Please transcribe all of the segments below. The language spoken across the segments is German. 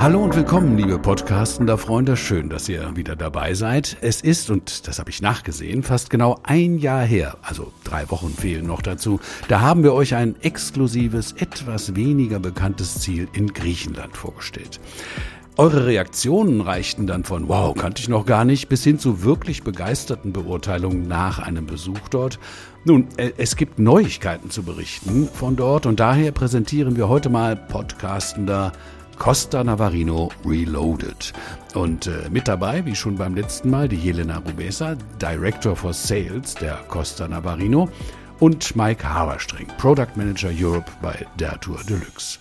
Hallo und willkommen, liebe Podcastender Freunde. Schön, dass ihr wieder dabei seid. Es ist, und das habe ich nachgesehen, fast genau ein Jahr her, also drei Wochen fehlen noch dazu. Da haben wir euch ein exklusives, etwas weniger bekanntes Ziel in Griechenland vorgestellt. Eure Reaktionen reichten dann von Wow, kannte ich noch gar nicht, bis hin zu wirklich begeisterten Beurteilungen nach einem Besuch dort. Nun, äh, es gibt Neuigkeiten zu berichten von dort und daher präsentieren wir heute mal Podcastender Costa Navarino Reloaded. Und äh, mit dabei, wie schon beim letzten Mal, die Jelena Rubesa, Director for Sales der Costa Navarino und Mike Haberstring, Product Manager Europe bei der Tour Deluxe.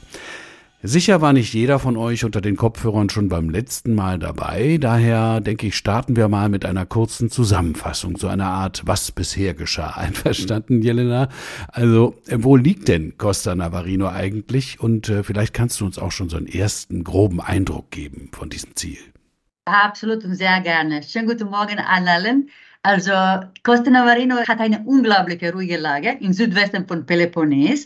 Sicher war nicht jeder von euch unter den Kopfhörern schon beim letzten Mal dabei, daher denke ich, starten wir mal mit einer kurzen Zusammenfassung, so einer Art, was bisher geschah. Einverstanden, Jelena? Also, äh, wo liegt denn Costa Navarino eigentlich? Und äh, vielleicht kannst du uns auch schon so einen ersten groben Eindruck geben von diesem Ziel. Absolut und sehr gerne. Schönen guten Morgen an allen. Also, Costa Navarino hat eine unglaubliche ruhige Lage im Südwesten von Peloponnes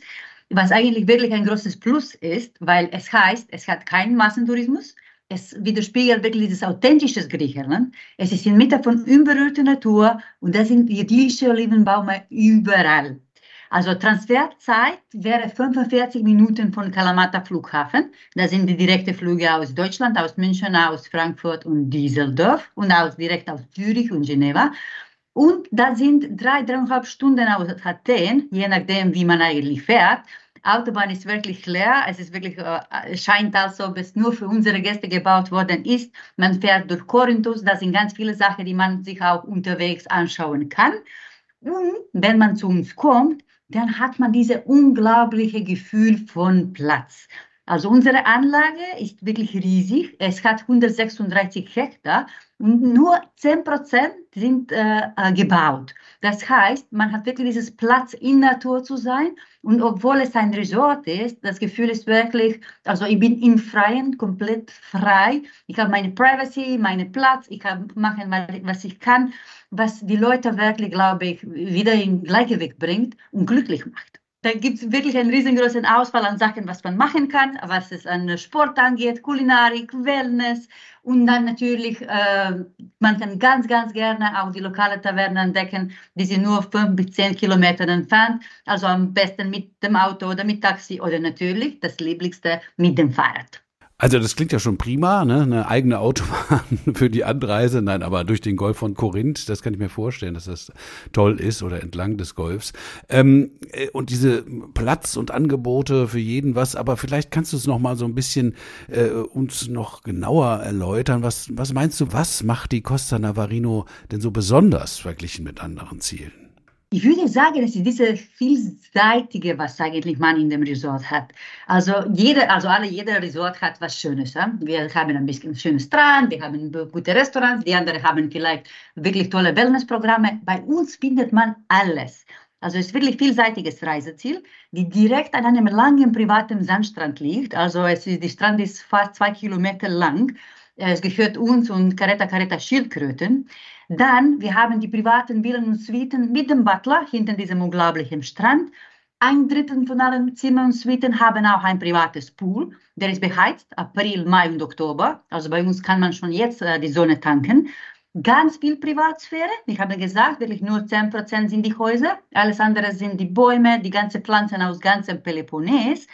was eigentlich wirklich ein großes Plus ist, weil es heißt, es hat keinen Massentourismus, es widerspiegelt wirklich dieses authentische Griechenland. Es ist inmitten von unberührter Natur und da sind idyllische Olivenbäume überall. Also Transferzeit wäre 45 Minuten von Kalamata Flughafen. Da sind die direkten Flüge aus Deutschland, aus München, aus Frankfurt und Düsseldorf und aus, direkt aus Zürich und Geneva. Und da sind drei, dreieinhalb Stunden aus Athen, je nachdem, wie man eigentlich fährt. Autobahn ist wirklich leer. Es ist wirklich, äh, scheint als ob es nur für unsere Gäste gebaut worden ist. Man fährt durch Korinthus. Da sind ganz viele Sachen, die man sich auch unterwegs anschauen kann. Und wenn man zu uns kommt, dann hat man dieses unglaubliche Gefühl von Platz. Also unsere Anlage ist wirklich riesig. Es hat 136 Hektar und nur 10 Prozent sind äh, äh, gebaut. Das heißt, man hat wirklich dieses Platz in Natur zu sein. Und obwohl es ein Resort ist, das Gefühl ist wirklich, also ich bin im Freien, komplett frei. Ich habe meine Privacy, meinen Platz, ich kann machen, was ich kann, was die Leute wirklich, glaube ich, wieder in Gleichgewicht bringt und glücklich macht. Da gibt es wirklich einen riesengroßen Auswahl an Sachen, was man machen kann, was es an Sport angeht, Kulinarik, Wellness und dann natürlich, äh, man kann ganz, ganz gerne auch die lokale Taverne entdecken, die sind nur fünf bis zehn Kilometer entfernt, also am besten mit dem Auto oder mit Taxi oder natürlich das Lieblichste mit dem Fahrrad. Also das klingt ja schon prima, ne? eine eigene Autobahn für die Anreise. Nein, aber durch den Golf von Korinth, das kann ich mir vorstellen, dass das toll ist oder entlang des Golfs. Ähm, äh, und diese Platz und Angebote für jeden was, aber vielleicht kannst du es noch mal so ein bisschen äh, uns noch genauer erläutern. Was, was meinst du, was macht die Costa Navarino denn so besonders verglichen mit anderen Zielen? Ich würde sagen, es ist diese vielseitige, was eigentlich man in dem Resort hat. Also jeder, also alle, jeder Resort hat was Schönes. Ja? Wir haben ein bisschen schönen Strand, wir haben gute Restaurants, die anderen haben vielleicht wirklich tolle Wellnessprogramme. Bei uns findet man alles. Also es ist wirklich vielseitiges Reiseziel, die direkt an einem langen privaten Sandstrand liegt. Also es ist, die Strand ist fast zwei Kilometer lang. Es gehört uns und Caretta Caretta Schildkröten. Dann, wir haben die privaten Villen und Suiten mit dem Butler hinter diesem unglaublichen Strand. Ein Drittel von allen Zimmern und Suiten haben auch ein privates Pool. Der ist beheizt, April, Mai und Oktober. Also bei uns kann man schon jetzt äh, die Sonne tanken. Ganz viel Privatsphäre. Ich habe gesagt, wirklich nur 10% sind die Häuser. Alles andere sind die Bäume, die ganzen Pflanzen aus ganzem Peloponnes.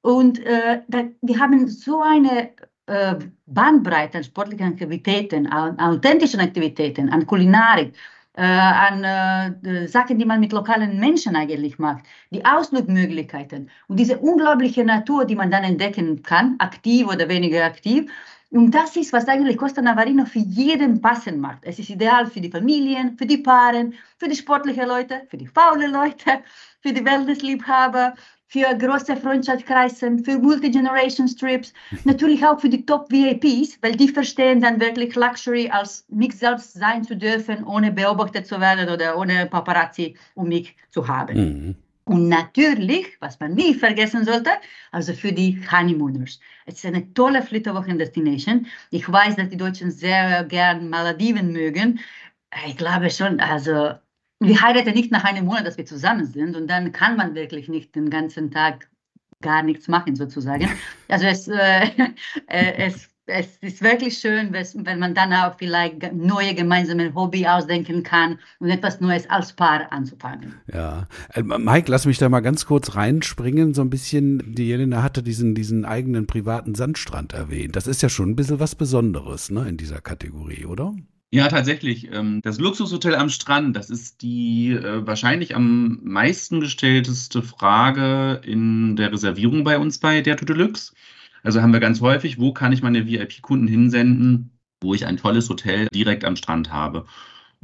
Und äh, da, wir haben so eine Bandbreite an sportlichen Aktivitäten, an authentischen Aktivitäten, an Kulinarik, äh, an äh, Sachen, die man mit lokalen Menschen eigentlich macht, die Ausflugmöglichkeiten und diese unglaubliche Natur, die man dann entdecken kann, aktiv oder weniger aktiv. Und das ist, was eigentlich Costa Navarino für jeden passen macht. Es ist ideal für die Familien, für die Paaren, für die sportlichen Leute, für die faulen Leute, für die Wellnessliebhaber, für große Freundschaftskreise, für Multi-Generation-Trips, natürlich auch für die Top-VIPs, weil die verstehen dann wirklich Luxury als mich selbst sein zu dürfen, ohne beobachtet zu werden oder ohne Paparazzi um mich zu haben. Mhm. Und natürlich, was man nie vergessen sollte, also für die Honeymooners. Es ist eine tolle Flitterwochen-Destination. Ich weiß, dass die Deutschen sehr gern Malediven mögen. Ich glaube schon, also wir heiraten nicht nach einem Monat, dass wir zusammen sind und dann kann man wirklich nicht den ganzen Tag gar nichts machen sozusagen. Also es, äh, es es ist wirklich schön, wenn man dann auch vielleicht neue gemeinsame Hobby ausdenken kann und etwas Neues als Paar anzufangen. Ja, äh, Mike, lass mich da mal ganz kurz reinspringen. So ein bisschen, die Jelena hatte diesen, diesen eigenen privaten Sandstrand erwähnt. Das ist ja schon ein bisschen was Besonderes ne, in dieser Kategorie, oder? Ja, tatsächlich. Ähm, das Luxushotel am Strand, das ist die äh, wahrscheinlich am meisten gestellteste Frage in der Reservierung bei uns bei der Deluxe. Also haben wir ganz häufig, wo kann ich meine VIP-Kunden hinsenden, wo ich ein tolles Hotel direkt am Strand habe.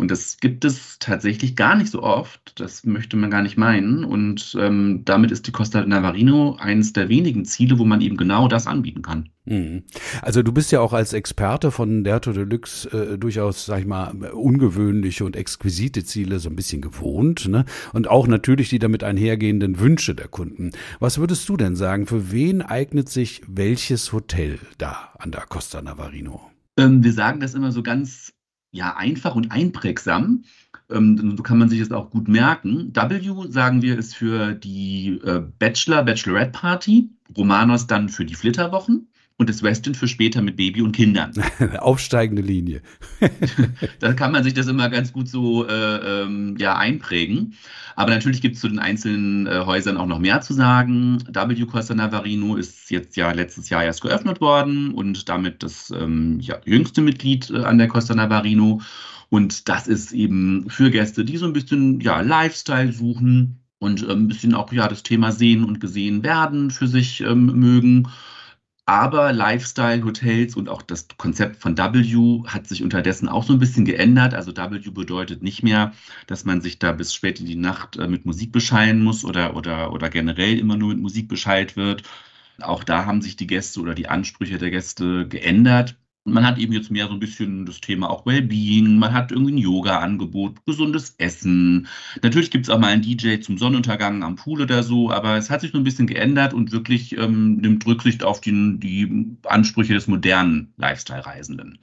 Und das gibt es tatsächlich gar nicht so oft. Das möchte man gar nicht meinen. Und ähm, damit ist die Costa Navarino eines der wenigen Ziele, wo man eben genau das anbieten kann. Mhm. Also du bist ja auch als Experte von Derto Deluxe äh, durchaus, sag ich mal, ungewöhnliche und exquisite Ziele so ein bisschen gewohnt. Ne? Und auch natürlich die damit einhergehenden Wünsche der Kunden. Was würdest du denn sagen, für wen eignet sich welches Hotel da an der Costa Navarino? Ähm, wir sagen das immer so ganz ja, einfach und einprägsam. Ähm, so kann man sich das auch gut merken. W, sagen wir, ist für die äh, Bachelor, Bachelorette Party, Romanos dann für die Flitterwochen und das Westin für später mit Baby und Kindern. Aufsteigende Linie. da kann man sich das immer ganz gut so äh, ähm, ja, einprägen. Aber natürlich gibt es zu den einzelnen äh, Häusern auch noch mehr zu sagen. W Costa Navarino ist jetzt ja letztes Jahr erst geöffnet worden und damit das ähm, ja, jüngste Mitglied äh, an der Costa Navarino. Und das ist eben für Gäste, die so ein bisschen ja, Lifestyle suchen und äh, ein bisschen auch ja, das Thema sehen und gesehen werden für sich ähm, mögen. Aber Lifestyle-Hotels und auch das Konzept von W hat sich unterdessen auch so ein bisschen geändert. Also W bedeutet nicht mehr, dass man sich da bis spät in die Nacht äh, mit Musik beschallen muss oder, oder, oder generell immer nur mit Musik beschallt wird. Auch da haben sich die Gäste oder die Ansprüche der Gäste geändert. Man hat eben jetzt mehr so ein bisschen das Thema auch Wellbeing, man hat irgendwie ein Yoga-Angebot, gesundes Essen. Natürlich gibt es auch mal einen DJ zum Sonnenuntergang am Pool oder so, aber es hat sich so ein bisschen geändert und wirklich ähm, nimmt Rücksicht auf die, die Ansprüche des modernen Lifestyle-Reisenden.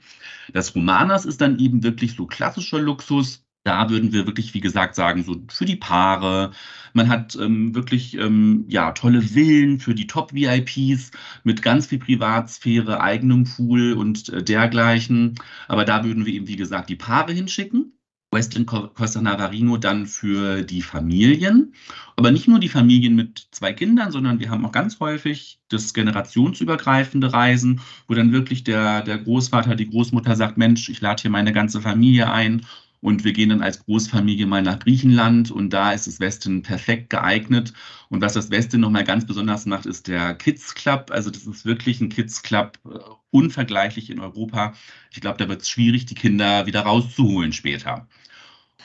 Das Romanas ist dann eben wirklich so klassischer Luxus, da würden wir wirklich, wie gesagt, sagen, so für die Paare. Man hat ähm, wirklich ähm, ja tolle Villen für die Top-VIPs mit ganz viel Privatsphäre, eigenem Pool und äh, dergleichen. Aber da würden wir eben, wie gesagt, die Paare hinschicken. Western Costa Navarino dann für die Familien. Aber nicht nur die Familien mit zwei Kindern, sondern wir haben auch ganz häufig das generationsübergreifende Reisen, wo dann wirklich der, der Großvater, die Großmutter sagt, Mensch, ich lade hier meine ganze Familie ein und wir gehen dann als Großfamilie mal nach Griechenland und da ist das Westen perfekt geeignet. Und was das Westen nochmal ganz besonders macht, ist der Kids Club. Also das ist wirklich ein Kids Club, äh, unvergleichlich in Europa. Ich glaube, da wird es schwierig, die Kinder wieder rauszuholen später.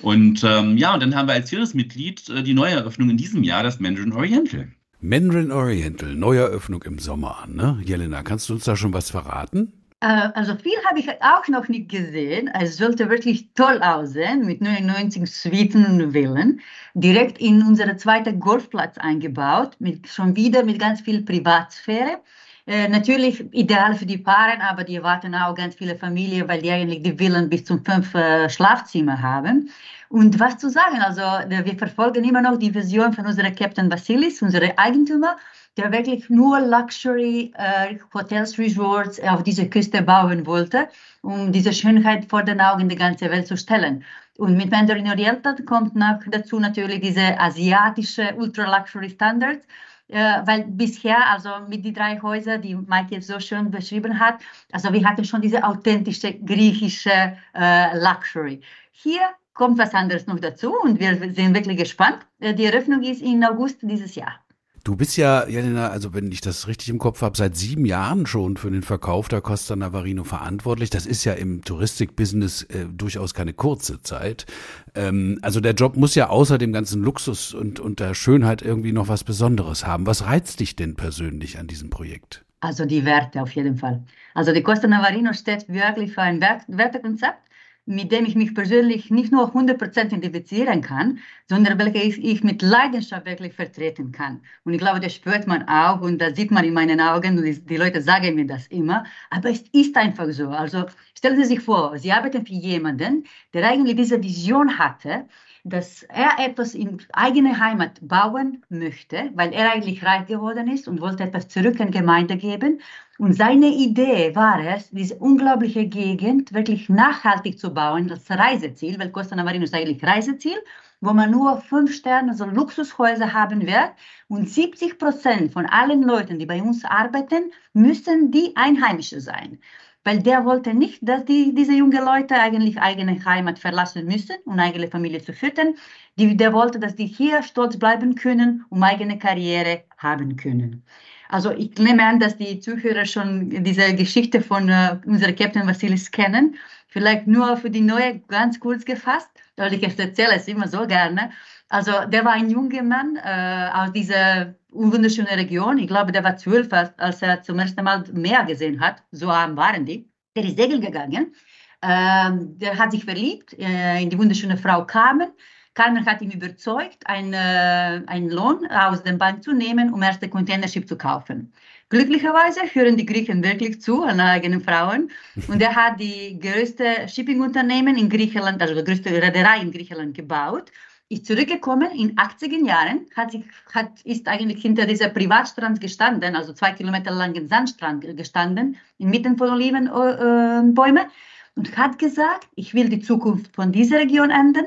Und ähm, ja, und dann haben wir als viertes Mitglied äh, die Neueröffnung in diesem Jahr, das Mandarin Oriental. Mandarin Oriental, Neueröffnung im Sommer, ne? Jelena, kannst du uns da schon was verraten? Äh, also viel habe ich auch noch nicht gesehen. Es sollte wirklich toll aussehen mit 99 Suiten und Villen. Direkt in unseren zweiten Golfplatz eingebaut, mit, schon wieder mit ganz viel Privatsphäre. Äh, natürlich ideal für die Paare, aber die erwarten auch ganz viele Familien, weil die eigentlich die Villen bis zum fünf äh, Schlafzimmer haben. Und was zu sagen, also wir verfolgen immer noch die Vision von unserem Captain Vasilis, unserem Eigentümer der wirklich nur Luxury äh, Hotels, Resorts auf dieser Küste bauen wollte, um diese Schönheit vor den Augen der ganzen Welt zu stellen. Und mit Mandarin Oriental kommt noch dazu natürlich diese asiatische Ultra-Luxury Standards, äh, weil bisher, also mit den drei Häusern, die Mike jetzt so schön beschrieben hat, also wir hatten schon diese authentische griechische äh, Luxury. Hier kommt was anderes noch dazu und wir sind wirklich gespannt. Äh, die Eröffnung ist im August dieses Jahr. Du bist ja, Jelena, also wenn ich das richtig im Kopf habe, seit sieben Jahren schon für den Verkauf der Costa Navarino verantwortlich. Das ist ja im Touristikbusiness äh, durchaus keine kurze Zeit. Ähm, also der Job muss ja außer dem ganzen Luxus und, und der Schönheit irgendwie noch was Besonderes haben. Was reizt dich denn persönlich an diesem Projekt? Also die Werte auf jeden Fall. Also die Costa Navarino steht wirklich für ein Wertekonzept mit dem ich mich persönlich nicht nur 100% identifizieren kann, sondern welche ich mit Leidenschaft wirklich vertreten kann. Und ich glaube, das spürt man auch und das sieht man in meinen Augen und die Leute sagen mir das immer. Aber es ist einfach so. Also stellen Sie sich vor, Sie arbeiten für jemanden, der eigentlich diese Vision hatte, dass er etwas in eigene Heimat bauen möchte, weil er eigentlich reich geworden ist und wollte etwas zurück in Gemeinde geben. Und seine Idee war es, diese unglaubliche Gegend wirklich nachhaltig zu bauen als Reiseziel, weil Costa Navarino ist eigentlich Reiseziel, wo man nur fünf Sterne, so Luxushäuser haben wird. Und 70 Prozent von allen Leuten, die bei uns arbeiten, müssen die Einheimische sein weil der wollte nicht, dass die, diese jungen Leute eigentlich eigene Heimat verlassen müssen, um eigene Familie zu füttern. Die, der wollte, dass die hier stolz bleiben können, um eigene Karriere haben können. Also ich nehme an, dass die Zuhörer schon diese Geschichte von äh, unserem Captain Vasilis kennen. Vielleicht nur für die Neue ganz kurz gefasst, weil ich erzähle es immer so gerne. Also der war ein junger Mann äh, aus dieser wunderschönen Region. Ich glaube, der war zwölf, als er zum ersten Mal Meer gesehen hat. So arm waren die. Der ist segeln gegangen. Ähm, der hat sich verliebt äh, in die wunderschöne Frau Carmen. Carmen hat ihn überzeugt, einen, äh, einen Lohn aus der Bank zu nehmen, um erste Containership zu kaufen. Glücklicherweise hören die Griechen wirklich zu an eigenen Frauen. Und er hat die größte Shipping-Unternehmen in Griechenland, also die größte Reederei in Griechenland gebaut ist zurückgekommen in 80er Jahren, hat sich, hat, ist eigentlich hinter dieser Privatstrand gestanden, also zwei Kilometer langen Sandstrand gestanden, inmitten von Olivenbäumen äh, und hat gesagt, ich will die Zukunft von dieser Region ändern,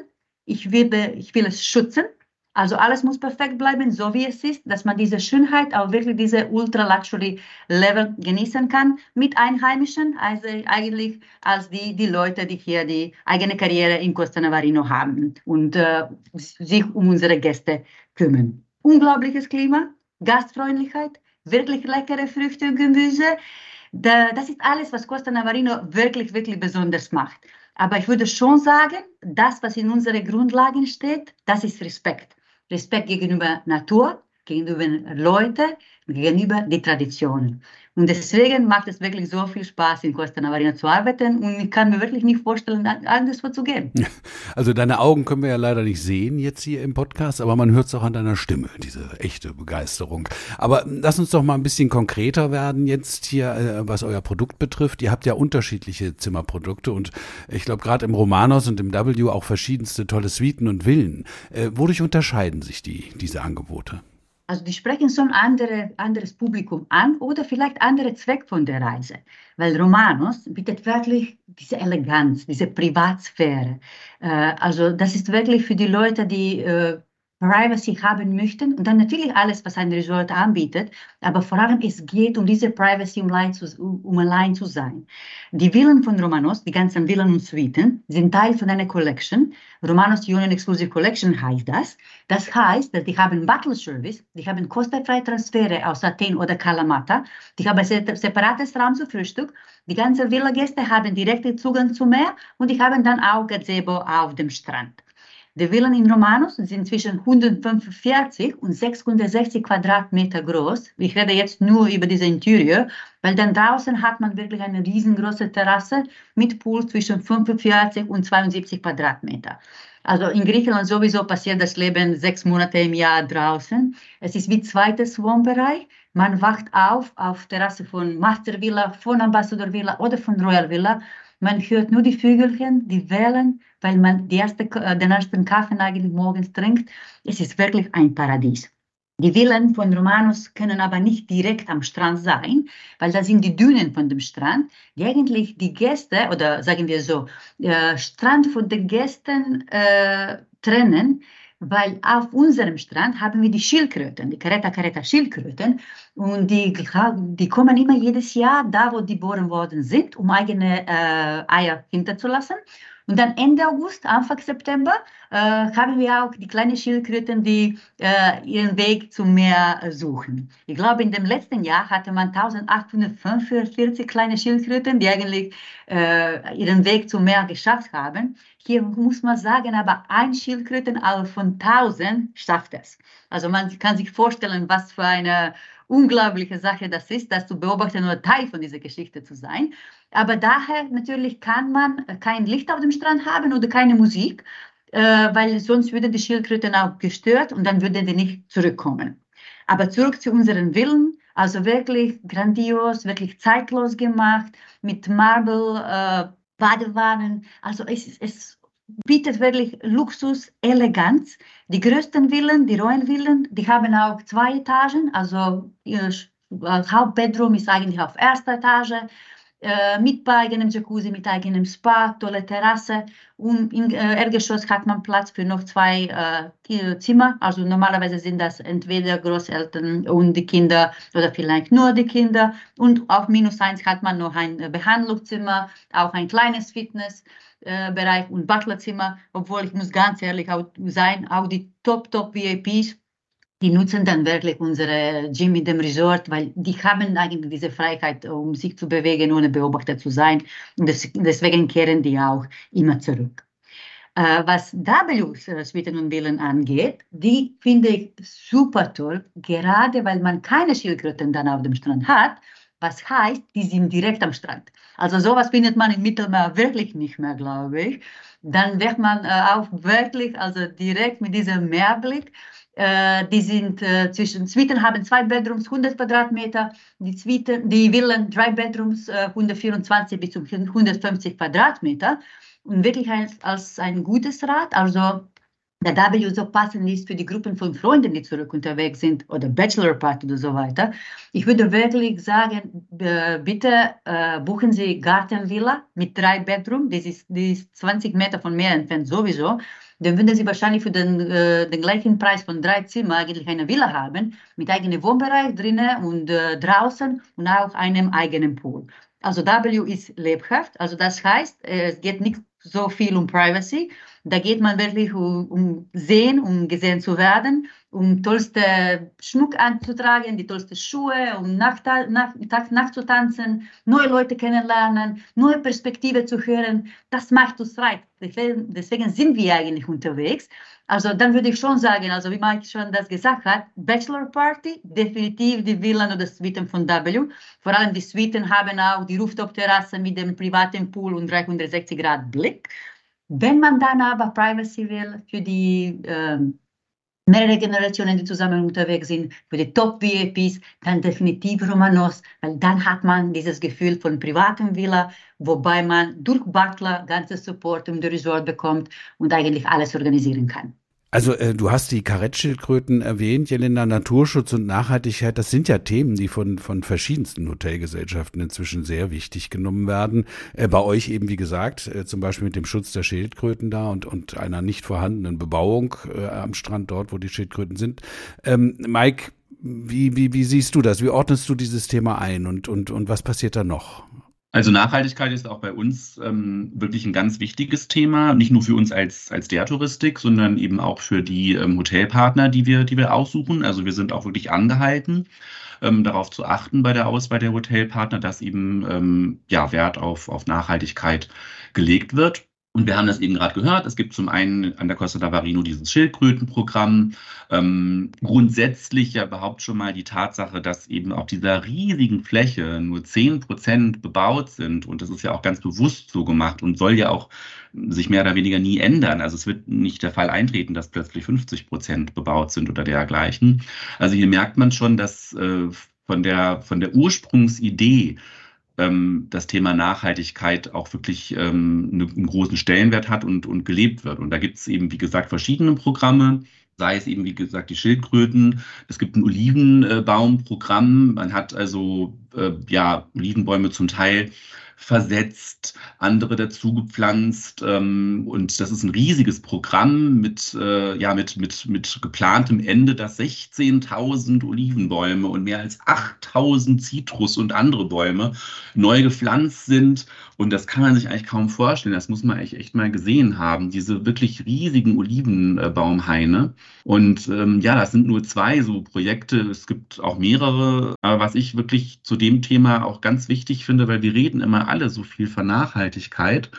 ich will, ich will es schützen also alles muss perfekt bleiben, so wie es ist, dass man diese Schönheit, auch wirklich diese Ultra-Luxury-Level genießen kann mit Einheimischen, also eigentlich als die, die Leute, die hier die eigene Karriere in Costa Navarino haben und äh, sich um unsere Gäste kümmern. Unglaubliches Klima, Gastfreundlichkeit, wirklich leckere Früchte und Gemüse. Das ist alles, was Costa Navarino wirklich, wirklich besonders macht. Aber ich würde schon sagen, das, was in unseren Grundlagen steht, das ist Respekt. Respekt gegenüber Natur, gegenüber Leuten, gegenüber die Traditionen. Und deswegen macht es wirklich so viel Spaß, in Costa Navarino zu arbeiten und ich kann mir wirklich nicht vorstellen, anderswo zu gehen. Also deine Augen können wir ja leider nicht sehen jetzt hier im Podcast, aber man hört es auch an deiner Stimme, diese echte Begeisterung. Aber lass uns doch mal ein bisschen konkreter werden jetzt hier, äh, was euer Produkt betrifft. Ihr habt ja unterschiedliche Zimmerprodukte und ich glaube gerade im Romanos und im W auch verschiedenste tolle Suiten und Villen. Äh, wodurch unterscheiden sich die, diese Angebote? Also die sprechen ein andere, anderes Publikum an oder vielleicht andere Zweck von der Reise. Weil Romanos bietet wirklich diese Eleganz, diese Privatsphäre. Äh, also das ist wirklich für die Leute, die äh, Privacy haben möchten und dann natürlich alles, was ein Resort anbietet, aber vor allem es geht um diese Privacy, um allein, zu, um allein zu sein. Die Villen von Romanos, die ganzen Villen und Suiten, sind Teil von einer Collection. Romanos Union Exclusive Collection heißt das. Das heißt, dass die haben Butler Service, die haben kostenfreie Transfere aus Athen oder Kalamata, die haben separates Raum zum Frühstück, die ganzen Villa-Gäste haben direkten Zugang zum Meer und die haben dann auch Gazebo auf dem Strand. Die Villen in Romanus sind zwischen 145 und 660 Quadratmeter groß. Ich rede jetzt nur über diese Interieur, weil dann draußen hat man wirklich eine riesengroße Terrasse mit Pool zwischen 45 und 72 Quadratmeter. Also in Griechenland sowieso passiert das Leben sechs Monate im Jahr draußen. Es ist wie zweites Wohnbereich. Man wacht auf auf Terrasse von Master Villa, von Ambassador Villa oder von Royal Villa. Man hört nur die Vögelchen, die Wellen weil man erste, äh, den ersten Kaffee eigentlich morgens trinkt. Es ist wirklich ein Paradies. Die Villen von Romanus können aber nicht direkt am Strand sein, weil da sind die Dünen von dem Strand, die eigentlich die Gäste, oder sagen wir so, äh, Strand von den Gästen äh, trennen, weil auf unserem Strand haben wir die Schildkröten, die Caretta Caretta Schildkröten. Und die, die kommen immer jedes Jahr da, wo die geboren worden sind, um eigene äh, Eier hinterzulassen und dann Ende August, Anfang September äh, haben wir auch die kleinen Schildkröten, die äh, ihren Weg zum Meer suchen. Ich glaube, in dem letzten Jahr hatte man 1845 kleine Schildkröten, die eigentlich äh, ihren Weg zum Meer geschafft haben. Hier muss man sagen, aber ein Schildkröten von 1000 schafft es. Also man kann sich vorstellen, was für eine unglaubliche Sache das ist, das zu beobachten oder Teil von dieser Geschichte zu sein. Aber daher natürlich kann man kein Licht auf dem Strand haben oder keine Musik, äh, weil sonst würden die Schildkröten auch gestört und dann würden die nicht zurückkommen. Aber zurück zu unseren Villen, also wirklich grandios, wirklich zeitlos gemacht, mit Marble, äh, Badewannen. Also es, es bietet wirklich Luxus, Eleganz. Die größten Villen, die neuen Villen, die haben auch zwei Etagen. Also ihr Hauptbedroom ist eigentlich auf erster Etage äh, mit eigenem Jacuzzi, mit eigenem Spa, tolle Terrasse. Und im äh, Erdgeschoss hat man Platz für noch zwei äh, Zimmer. Also normalerweise sind das entweder Großeltern und die Kinder oder vielleicht nur die Kinder. Und auf minus eins hat man noch ein Behandlungszimmer, auch ein kleines Fitnessbereich und Butlerzimmer. Obwohl ich muss ganz ehrlich sein, auch die Top-Top-VIPs die nutzen dann wirklich unsere Gym in dem Resort, weil die haben eigentlich diese Freiheit, um sich zu bewegen, ohne beobachtet zu sein. Und deswegen kehren die auch immer zurück. Äh, was W Suiten und Villen angeht, die finde ich super toll, gerade weil man keine Schildkröten dann auf dem Strand hat. Was heißt, die sind direkt am Strand. Also sowas findet man im Mittelmeer wirklich nicht mehr, glaube ich. Dann wird man äh, auch wirklich, also direkt mit diesem Meerblick äh, die sind äh, zwischen Suiten haben zwei Bedrooms, 100 Quadratmeter, die Suiten, die Villen drei Bedrooms, äh, 124 bis zu 150 Quadratmeter und wirklich als, als ein gutes Rad. Also der W so passend ist für die Gruppen von Freunden, die zurück unterwegs sind oder Bachelor Party oder so weiter. Ich würde wirklich sagen, bitte äh, buchen Sie Gartenvilla mit drei Bedrooms. Das ist, das ist 20 Meter von Meer entfernt sowieso dann würden Sie wahrscheinlich für den, äh, den gleichen Preis von drei Zimmern eigentlich eine Villa haben, mit eigenem Wohnbereich drinnen und äh, draußen und auch einem eigenen Pool. Also W ist lebhaft, also das heißt, es geht nicht so viel um Privacy. Da geht man wirklich um, um sehen, um gesehen zu werden um tollste Schmuck anzutragen, die tollsten Schuhe, um nach, nach, nachzutanzen, neue Leute kennenlernen, neue Perspektive zu hören. Das macht uns frei. Deswegen, deswegen sind wir eigentlich unterwegs. Also dann würde ich schon sagen, also wie Mike schon das gesagt hat, Bachelor Party, definitiv die Villen oder Suiten von W. Vor allem die Suiten haben auch die Rooftop-Terrasse mit dem privaten Pool und 360 Grad Blick. Wenn man dann aber Privacy will für die ähm, mehrere Generationen, die zusammen unterwegs sind, für die Top-VIPs, dann definitiv Romanos, weil dann hat man dieses Gefühl von privatem Villa, wobei man durch Butler ganzes Support um den Resort bekommt und eigentlich alles organisieren kann. Also äh, du hast die Karettschildkröten erwähnt, Jelena, Naturschutz und Nachhaltigkeit, das sind ja Themen, die von, von verschiedensten Hotelgesellschaften inzwischen sehr wichtig genommen werden. Äh, bei euch eben, wie gesagt, äh, zum Beispiel mit dem Schutz der Schildkröten da und, und einer nicht vorhandenen Bebauung äh, am Strand dort, wo die Schildkröten sind. Ähm, Mike, wie, wie, wie siehst du das? Wie ordnest du dieses Thema ein und, und, und was passiert da noch? Also Nachhaltigkeit ist auch bei uns ähm, wirklich ein ganz wichtiges Thema, nicht nur für uns als, als der Touristik, sondern eben auch für die ähm, Hotelpartner, die wir, die wir aussuchen. Also wir sind auch wirklich angehalten, ähm, darauf zu achten bei der Auswahl der Hotelpartner, dass eben ähm, ja, Wert auf, auf Nachhaltigkeit gelegt wird. Und wir haben das eben gerade gehört. Es gibt zum einen an der Costa d'Avarino dieses Schildkrötenprogramm. Ähm, grundsätzlich ja überhaupt schon mal die Tatsache, dass eben auf dieser riesigen Fläche nur 10 Prozent bebaut sind. Und das ist ja auch ganz bewusst so gemacht und soll ja auch sich mehr oder weniger nie ändern. Also es wird nicht der Fall eintreten, dass plötzlich 50 Prozent bebaut sind oder dergleichen. Also hier merkt man schon, dass äh, von der, von der Ursprungsidee das Thema Nachhaltigkeit auch wirklich ähm, eine, einen großen Stellenwert hat und, und gelebt wird. Und da gibt es eben, wie gesagt, verschiedene Programme sei es eben, wie gesagt, die Schildkröten. Es gibt ein Olivenbaumprogramm. Man hat also äh, ja Olivenbäume zum Teil versetzt, andere dazu gepflanzt. Ähm, und das ist ein riesiges Programm mit, äh, ja, mit, mit, mit geplantem Ende, dass 16.000 Olivenbäume und mehr als 8.000 Zitrus und andere Bäume neu gepflanzt sind. Und das kann man sich eigentlich kaum vorstellen. Das muss man echt, echt mal gesehen haben. Diese wirklich riesigen Olivenbaumhaine. Und ähm, ja, das sind nur zwei so Projekte. Es gibt auch mehrere. Aber was ich wirklich zu dem Thema auch ganz wichtig finde, weil wir reden immer alle so viel von Nachhaltigkeit.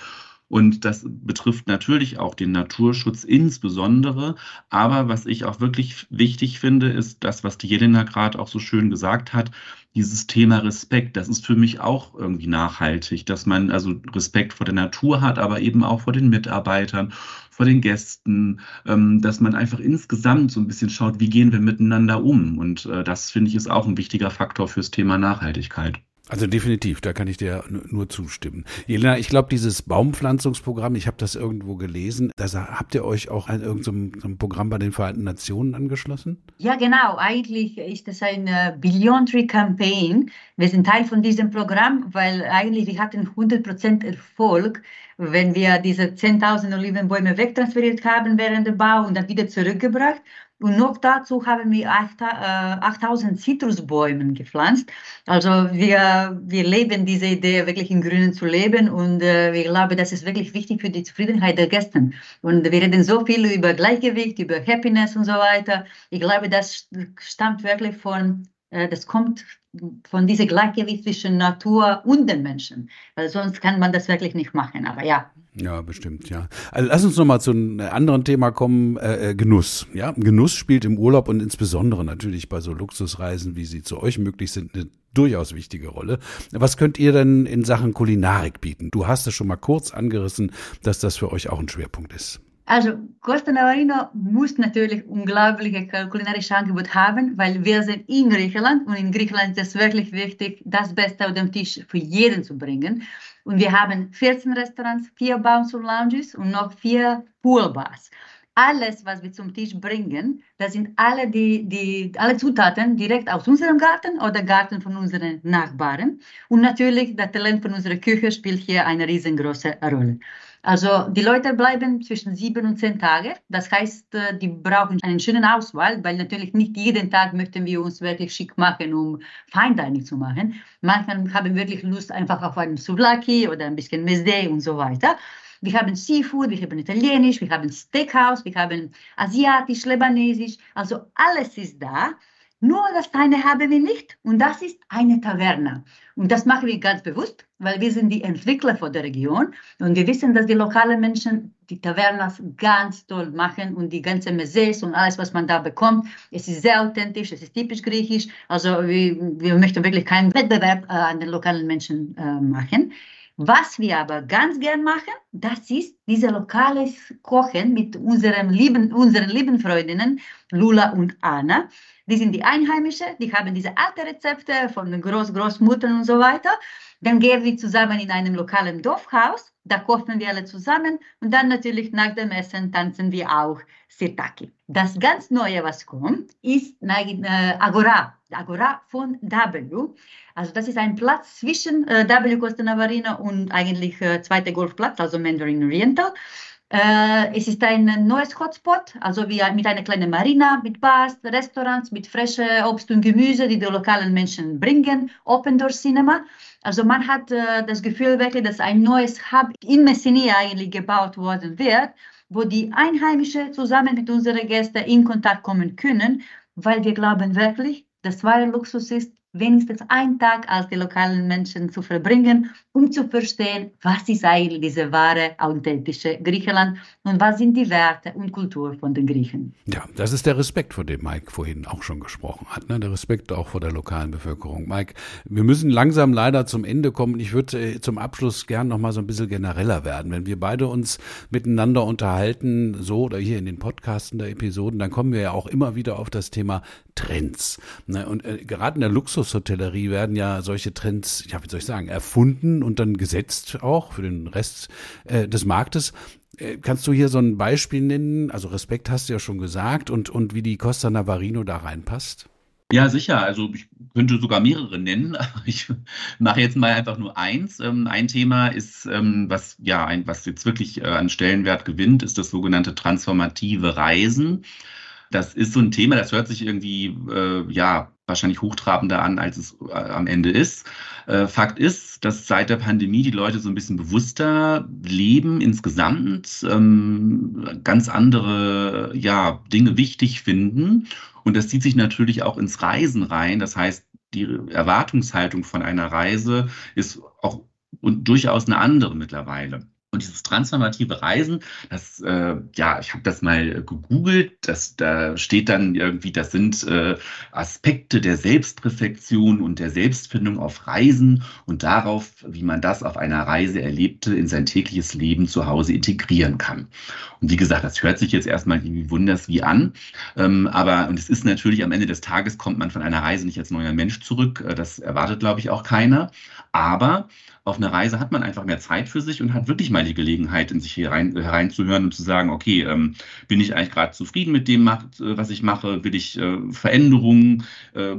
Und das betrifft natürlich auch den Naturschutz insbesondere. Aber was ich auch wirklich wichtig finde, ist das, was die Jelena gerade auch so schön gesagt hat, dieses Thema Respekt. Das ist für mich auch irgendwie nachhaltig, dass man also Respekt vor der Natur hat, aber eben auch vor den Mitarbeitern, vor den Gästen, ähm, dass man einfach insgesamt so ein bisschen schaut, wie gehen wir miteinander um. Und äh, das finde ich ist auch ein wichtiger Faktor fürs Thema Nachhaltigkeit. Also definitiv, da kann ich dir nur zustimmen. Jelena, ich glaube, dieses Baumpflanzungsprogramm, ich habe das irgendwo gelesen, da habt ihr euch auch an irgendeinem so Programm bei den Vereinten Nationen angeschlossen? Ja, genau. Eigentlich ist das ein äh, Beyond Tree Campaign. Wir sind Teil von diesem Programm, weil eigentlich wir hatten 100% Erfolg, wenn wir diese 10.000 Olivenbäume wegtransferiert haben während der Bau und dann wieder zurückgebracht. Und noch dazu haben wir 8000 äh, Zitrusbäume gepflanzt. Also wir, wir leben diese Idee, wirklich im Grünen zu leben. Und äh, ich glaube, das ist wirklich wichtig für die Zufriedenheit der Gäste. Und wir reden so viel über Gleichgewicht, über Happiness und so weiter. Ich glaube, das stammt wirklich von, äh, das kommt von diesem Gleichgewicht zwischen Natur und den Menschen. Weil sonst kann man das wirklich nicht machen. Aber ja. Ja, bestimmt, ja. Also lass uns nochmal zu einem anderen Thema kommen, äh, äh, Genuss. Ja, Genuss spielt im Urlaub und insbesondere natürlich bei so Luxusreisen, wie sie zu euch möglich sind, eine durchaus wichtige Rolle. Was könnt ihr denn in Sachen Kulinarik bieten? Du hast es schon mal kurz angerissen, dass das für euch auch ein Schwerpunkt ist. Also Costa Navarino muss natürlich unglaubliche kulinarische Angebot haben, weil wir sind in Griechenland und in Griechenland ist es wirklich wichtig, das Beste auf den Tisch für jeden zu bringen. Und wir haben 14 Restaurants, vier Bounce und Lounges und noch vier Poolbars. Alles, was wir zum Tisch bringen, das sind alle, die, die, alle Zutaten direkt aus unserem Garten oder Garten von unseren Nachbarn. Und natürlich, das Talent von unserer Küche spielt hier eine riesengroße Rolle. Also die Leute bleiben zwischen sieben und zehn Tage. Das heißt, äh, die brauchen einen schönen Auswahl, weil natürlich nicht jeden Tag möchten wir uns wirklich schick machen, um Fine Dining zu machen. Manchmal haben wir wirklich Lust einfach auf einen Souvlaki oder ein bisschen Mesde und so weiter. Wir haben Seafood, wir haben Italienisch, wir haben Steakhouse, wir haben Asiatisch, Libanesisch. Also alles ist da. Nur das eine haben wir nicht und das ist eine Taverne. Und das machen wir ganz bewusst, weil wir sind die Entwickler von der Region und wir wissen, dass die lokalen Menschen die Tavernas ganz toll machen und die ganze Mezes und alles, was man da bekommt, es ist sehr authentisch, es ist typisch griechisch. Also wir, wir möchten wirklich keinen Wettbewerb äh, an den lokalen Menschen äh, machen. Was wir aber ganz gern machen, das ist diese lokale Kochen mit unseren lieben, unseren lieben Freundinnen Lula und Anna. Die sind die Einheimische, die haben diese alten Rezepte von Groß Großmuttern und so weiter. Dann gehen wir zusammen in einem lokalen Dorfhaus, da kochen wir alle zusammen und dann natürlich nach dem Essen tanzen wir auch Sirtaki. Das ganz Neue, was kommt, ist äh, Agora, Agora von W. Also das ist ein Platz zwischen äh, W Costa Navarina und eigentlich äh, zweiter Golfplatz, also Mandarin Oriental. Äh, es ist ein neues Hotspot, also wie mit einer kleinen Marina, mit Bars, Restaurants, mit frischem Obst und Gemüse, die die lokalen Menschen bringen, Open Door Cinema. Also man hat äh, das Gefühl wirklich, dass ein neues Hub in Messina eigentlich gebaut worden wird, wo die Einheimischen zusammen mit unseren Gästen in Kontakt kommen können, weil wir glauben wirklich, dass wahre Luxus ist, wenigstens einen Tag als die lokalen Menschen zu verbringen, um zu verstehen, was ist eigentlich diese wahre, authentische Griechenland und was sind die Werte und Kultur von den Griechen. Ja, das ist der Respekt, von dem Mike vorhin auch schon gesprochen hat, ne? der Respekt auch vor der lokalen Bevölkerung. Mike, wir müssen langsam leider zum Ende kommen. Ich würde äh, zum Abschluss gern noch mal so ein bisschen genereller werden. Wenn wir beide uns miteinander unterhalten, so oder hier in den Podcasten der Episoden, dann kommen wir ja auch immer wieder auf das Thema Trends. Ne? Und äh, gerade in der Luxushotellerie werden ja solche Trends, ja, wie soll ich sagen, erfunden und dann gesetzt auch für den Rest äh, des Marktes. Äh, kannst du hier so ein Beispiel nennen? Also Respekt hast du ja schon gesagt und, und wie die Costa Navarino da reinpasst? Ja, sicher. Also ich könnte sogar mehrere nennen. Ich mache jetzt mal einfach nur eins. Ähm, ein Thema ist, ähm, was ja, ein, was jetzt wirklich äh, an Stellenwert gewinnt, ist das sogenannte transformative Reisen. Das ist so ein Thema, das hört sich irgendwie, äh, ja, wahrscheinlich hochtrabender an, als es äh, am Ende ist. Äh, Fakt ist, dass seit der Pandemie die Leute so ein bisschen bewusster leben insgesamt, ähm, ganz andere ja, Dinge wichtig finden. Und das zieht sich natürlich auch ins Reisen rein. Das heißt, die Erwartungshaltung von einer Reise ist auch durchaus eine andere mittlerweile. Und dieses transformative Reisen, das, äh, ja, ich habe das mal gegoogelt, das, da steht dann irgendwie, das sind äh, Aspekte der Selbstreflexion und der Selbstfindung auf Reisen und darauf, wie man das auf einer Reise erlebte, in sein tägliches Leben zu Hause integrieren kann. Und wie gesagt, das hört sich jetzt erstmal irgendwie wunders wie an, ähm, aber und es ist natürlich am Ende des Tages kommt man von einer Reise nicht als neuer Mensch zurück. Äh, das erwartet, glaube ich, auch keiner. Aber auf einer Reise hat man einfach mehr Zeit für sich und hat wirklich mal die Gelegenheit, in sich herein, hereinzuhören und zu sagen, okay, ähm, bin ich eigentlich gerade zufrieden mit dem, äh, was ich mache? Will ich äh, Veränderungen? Äh,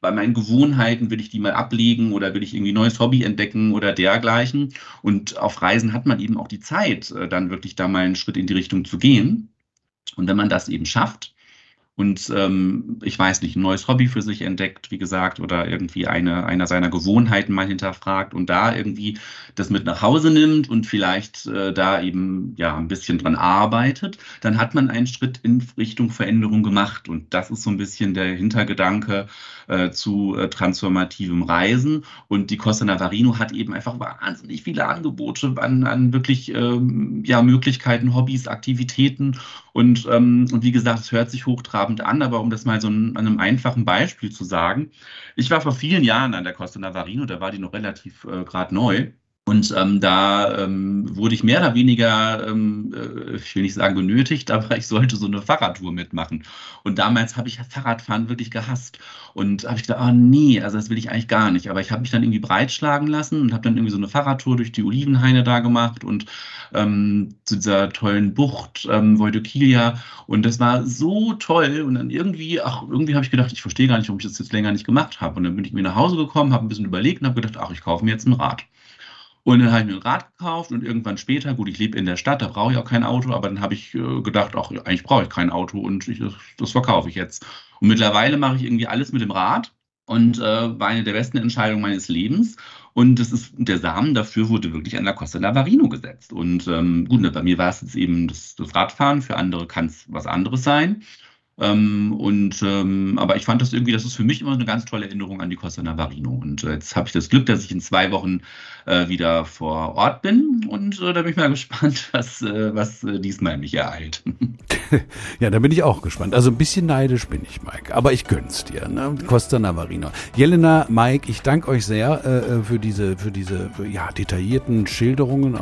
bei meinen Gewohnheiten will ich die mal ablegen oder will ich irgendwie neues Hobby entdecken oder dergleichen. Und auf Reisen hat man eben auch die Zeit, äh, dann wirklich da mal einen Schritt in die Richtung zu gehen. Und wenn man das eben schafft, und ähm, ich weiß nicht, ein neues Hobby für sich entdeckt, wie gesagt, oder irgendwie eine, einer seiner Gewohnheiten mal hinterfragt und da irgendwie das mit nach Hause nimmt und vielleicht äh, da eben ja ein bisschen dran arbeitet, dann hat man einen Schritt in Richtung Veränderung gemacht. Und das ist so ein bisschen der Hintergedanke äh, zu äh, transformativem Reisen. Und die Costa Navarino hat eben einfach wahnsinnig viele Angebote an, an wirklich ähm, ja, Möglichkeiten, Hobbys, Aktivitäten. Und, ähm, und wie gesagt, es hört sich hochtrabend an, aber um das mal so an einem einfachen Beispiel zu sagen, ich war vor vielen Jahren an der Costa Navarino, da war die noch relativ äh, gerade neu. Und ähm, da ähm, wurde ich mehr oder weniger, ähm, äh, ich will nicht sagen genötigt, aber ich sollte so eine Fahrradtour mitmachen. Und damals habe ich Fahrradfahren wirklich gehasst. Und habe ich gedacht, oh, nee, also das will ich eigentlich gar nicht. Aber ich habe mich dann irgendwie breitschlagen lassen und habe dann irgendwie so eine Fahrradtour durch die Olivenhaine da gemacht und ähm, zu dieser tollen Bucht, ähm, Voidokilia. Und das war so toll. Und dann irgendwie, ach, irgendwie habe ich gedacht, ich verstehe gar nicht, warum ich das jetzt länger nicht gemacht habe. Und dann bin ich mir nach Hause gekommen, habe ein bisschen überlegt und habe gedacht, ach, ich kaufe mir jetzt ein Rad. Und dann habe ich mir ein Rad gekauft und irgendwann später, gut, ich lebe in der Stadt, da brauche ich auch kein Auto, aber dann habe ich äh, gedacht, ach, eigentlich brauche ich kein Auto und ich, das, verkaufe ich jetzt. Und mittlerweile mache ich irgendwie alles mit dem Rad und äh, war eine der besten Entscheidungen meines Lebens. Und das ist, der Samen dafür wurde wirklich an der Costa Navarino gesetzt. Und ähm, gut, bei mir war es jetzt eben das, das Radfahren, für andere kann es was anderes sein. Ähm, und, ähm, aber ich fand das irgendwie, das ist für mich immer eine ganz tolle Erinnerung an die Costa Navarino. Und äh, jetzt habe ich das Glück, dass ich in zwei Wochen äh, wieder vor Ort bin. Und äh, da bin ich mal gespannt, was, äh, was äh, diesmal mich ereilt. ja, da bin ich auch gespannt. Also ein bisschen neidisch bin ich, Mike. Aber ich gönn's dir, ne? Costa Navarino. Jelena, Mike, ich danke euch sehr äh, für diese, für diese ja, detaillierten Schilderungen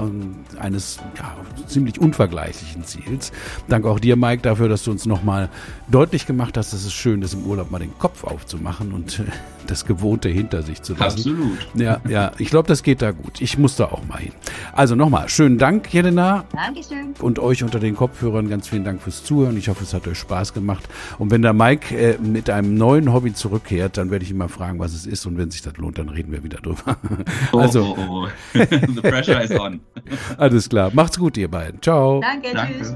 eines ja, ziemlich unvergleichlichen Ziels. Danke auch dir, Mike, dafür, dass du uns nochmal deutlich gemacht hast, dass es schön ist, im Urlaub mal den Kopf aufzumachen und äh, das Gewohnte hinter sich zu lassen. Absolut. Ja, ja, ich glaube, das geht da gut. Ich muss da auch mal hin. Also nochmal, schönen Dank, Jelena. Dankeschön. Und euch unter den Kopfhörern ganz vielen Dank fürs Zuhören. Ich hoffe, es hat euch Spaß gemacht. Und wenn der Mike äh, mit einem neuen Hobby zurückkehrt, dann werde ich ihn mal fragen, was es ist. Und wenn sich das lohnt, dann reden wir wieder drüber. Oh, also, oh, oh. The pressure is on. Alles klar. Macht's gut, ihr beiden. Ciao. Danke, Danke. tschüss.